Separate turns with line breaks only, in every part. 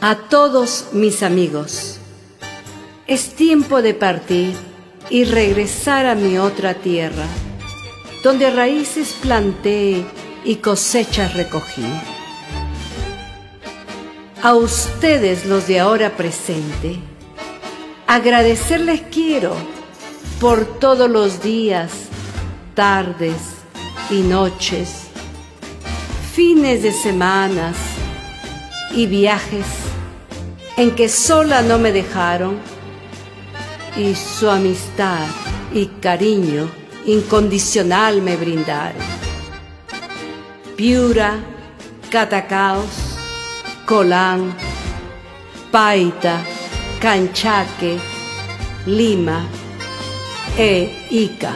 A todos mis amigos, es tiempo de partir y regresar a mi otra tierra, donde raíces planté y cosechas recogí. A ustedes los de ahora presente, agradecerles quiero por todos los días, tardes y noches, fines de semanas y viajes en que sola no me dejaron y su amistad y cariño incondicional me brindaron. Piura, Catacaos, Colán, Paita, Canchaque, Lima e Ica.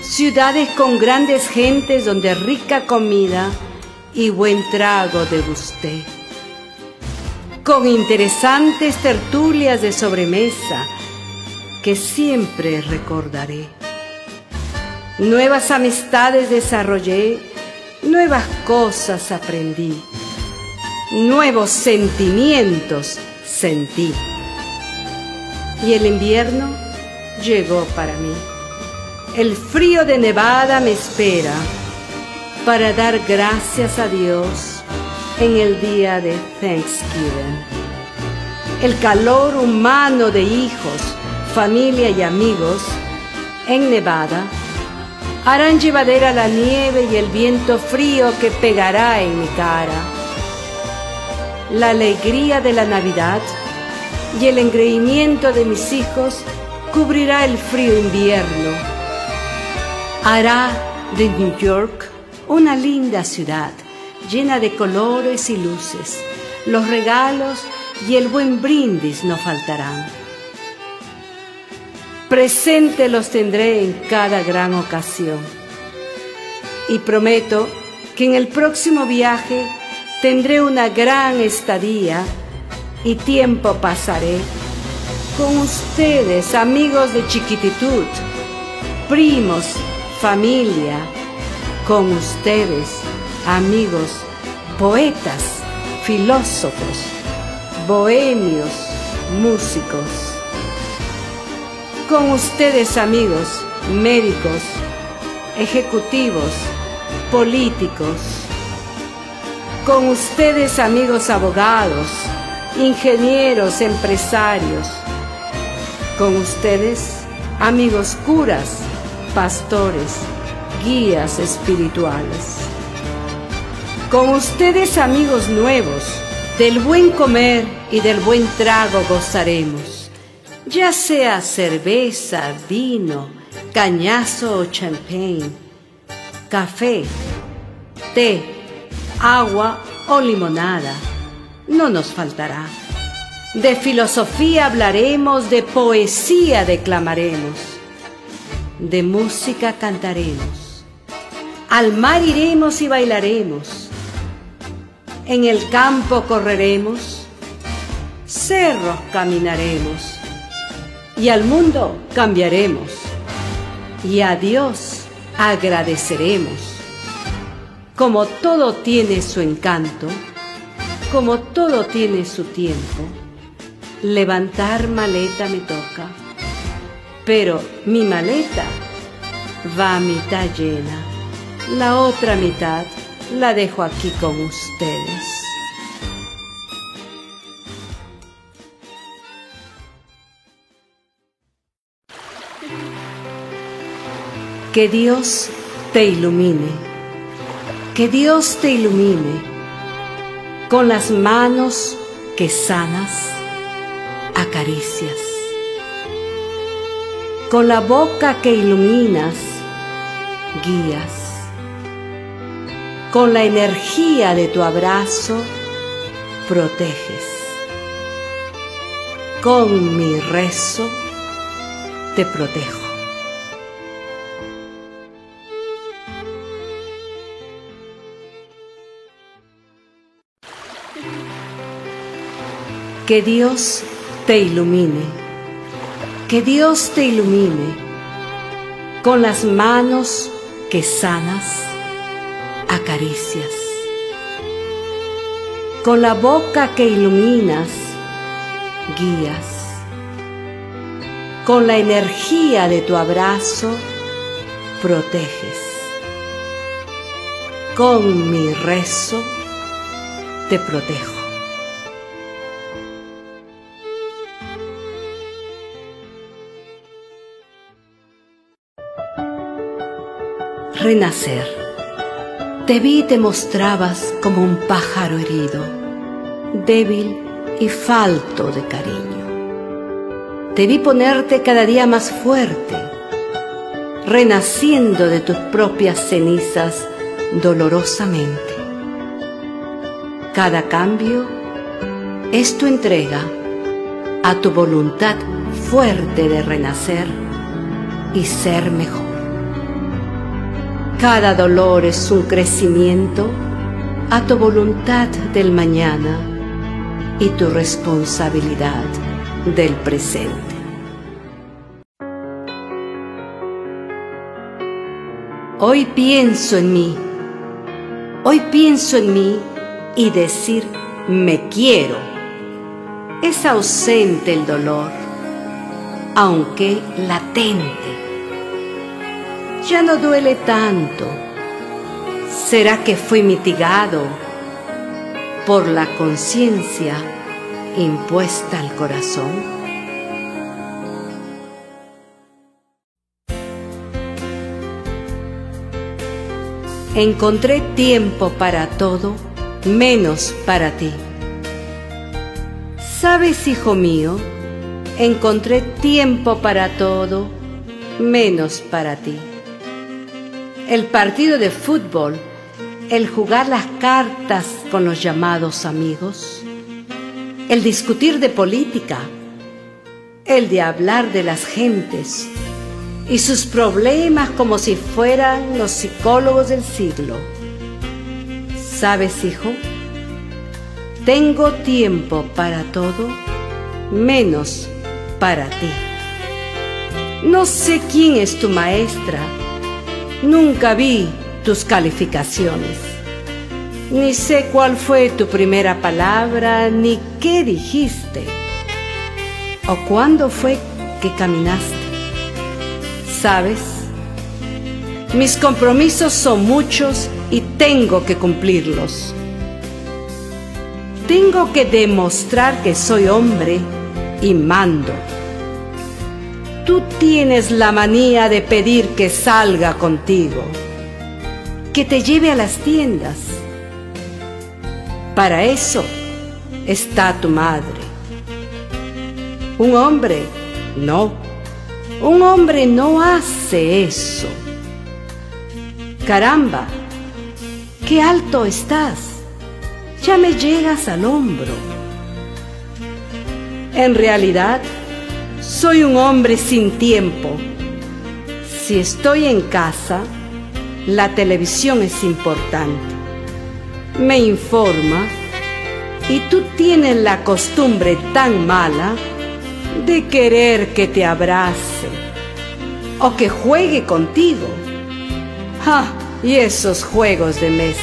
Ciudades con grandes gentes donde rica comida y buen trago degusté con interesantes tertulias de sobremesa que siempre recordaré. Nuevas amistades desarrollé, nuevas cosas aprendí, nuevos sentimientos sentí. Y el invierno llegó para mí. El frío de Nevada me espera para dar gracias a Dios en el día de Thanksgiving. El calor humano de hijos, familia y amigos en Nevada harán llevadera la nieve y el viento frío que pegará en mi cara. La alegría de la Navidad y el engreimiento de mis hijos cubrirá el frío invierno. Hará de New York una linda ciudad llena de colores y luces. Los regalos y el buen brindis no faltarán. Presente los tendré en cada gran ocasión. Y prometo que en el próximo viaje tendré una gran estadía y tiempo pasaré con ustedes, amigos de chiquititud, primos, familia, con ustedes amigos, poetas, filósofos, bohemios, músicos. Con ustedes amigos, médicos, ejecutivos, políticos. Con ustedes amigos abogados, ingenieros, empresarios. Con ustedes amigos curas, pastores, guías espirituales. Con ustedes amigos nuevos, del buen comer y del buen trago gozaremos, ya sea cerveza, vino, cañazo o champagne, café, té, agua o limonada, no nos faltará. De filosofía hablaremos, de poesía declamaremos, de música cantaremos, al mar iremos y bailaremos en el campo correremos, cerros caminaremos, y al mundo cambiaremos, y a Dios agradeceremos. Como todo tiene su encanto, como todo tiene su tiempo, levantar maleta me toca, pero mi maleta va a mitad llena, la otra mitad la dejo aquí con ustedes. Que Dios te ilumine, que Dios te ilumine con las manos que sanas, acaricias, con la boca que iluminas, guías con la energía de tu abrazo, proteges. Con mi rezo, te protejo. Que Dios te ilumine, que Dios te ilumine con las manos que sanas acaricias, con la boca que iluminas, guías. Con la energía de tu abrazo, proteges. Con mi rezo, te protejo. Renacer. Te vi y te mostrabas como un pájaro herido, débil y falto de cariño. Te vi ponerte cada día más fuerte, renaciendo de tus propias cenizas dolorosamente. Cada cambio es tu entrega a tu voluntad fuerte de renacer y ser mejor. Cada dolor es un crecimiento a tu voluntad del mañana y tu responsabilidad del presente. Hoy pienso en mí, hoy pienso en mí y decir me quiero. Es ausente el dolor, aunque latente ya no duele tanto. ¿Será que fui mitigado por la conciencia impuesta al corazón? Encontré tiempo para todo, menos para ti. ¿Sabes, hijo mío? Encontré tiempo para todo, menos para ti el partido de fútbol, el jugar las cartas con los llamados amigos, el discutir de política, el de hablar de las gentes y sus problemas como si fueran los psicólogos del siglo. ¿Sabes, hijo? Tengo tiempo para todo, menos para ti. No sé quién es tu maestra, Nunca vi tus calificaciones. Ni sé cuál fue tu primera palabra, ni qué dijiste, o cuándo fue que caminaste. ¿Sabes? Mis compromisos son muchos y tengo que cumplirlos. Tengo que demostrar que soy hombre y mando. Tú tienes la manía de pedir que salga contigo, que te lleve a las tiendas. Para eso está tu madre. Un hombre, no. Un hombre no hace eso. Caramba, qué alto estás. Ya me llegas al hombro. En realidad, soy un hombre sin tiempo. Si estoy en casa, la televisión es importante. Me informa y tú tienes la costumbre tan mala de querer que te abrace o que juegue contigo. ¡Ah! Y esos juegos de mesa.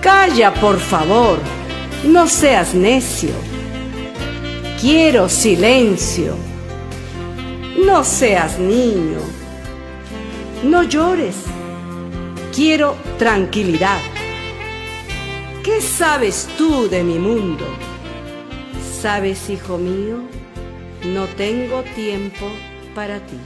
Calla, por favor. No seas necio. Quiero silencio. No seas niño. No llores. Quiero tranquilidad. ¿Qué sabes tú de mi mundo? Sabes, hijo mío, no tengo tiempo para ti.